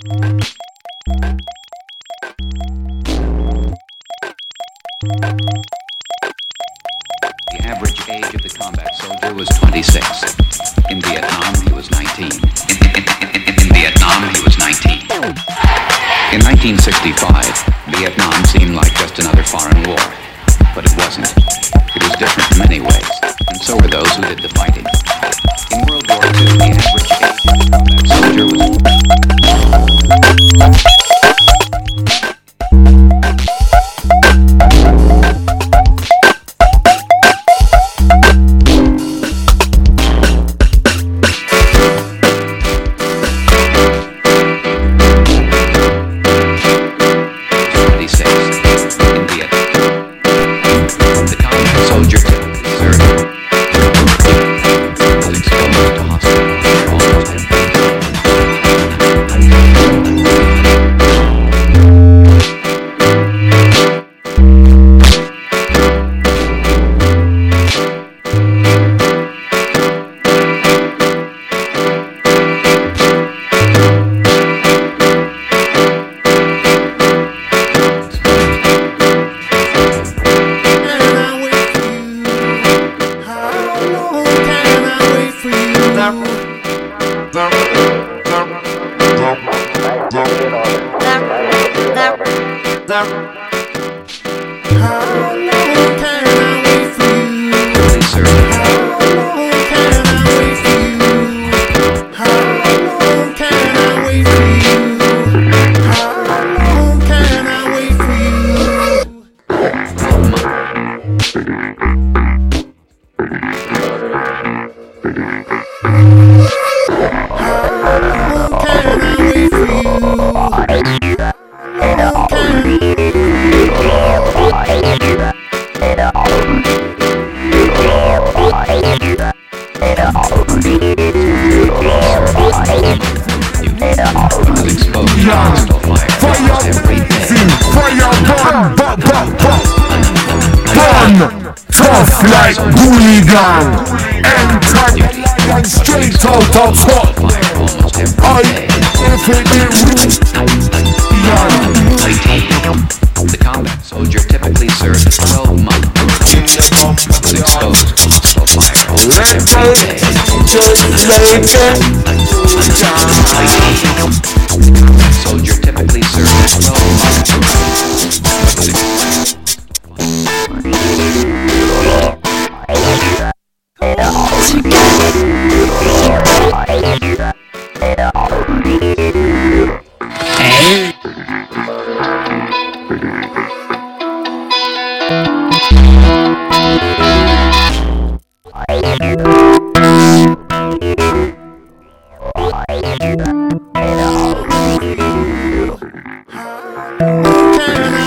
The average age of the combat soldier was 26. In Vietnam, he was 19. In, in- in- in Vietnam, he was 19. In 1965, Vietnam seemed like just another foreign war. But it wasn't. It was different in many ways, and so were those who did the fighting. In World War II, the average How Burn, tough like hooligan. Enter the lion straight out of every I, if it yeah. The combat soldier typically served 12 months. Was exposed to fire almost every day. just make it. Ha ha ha!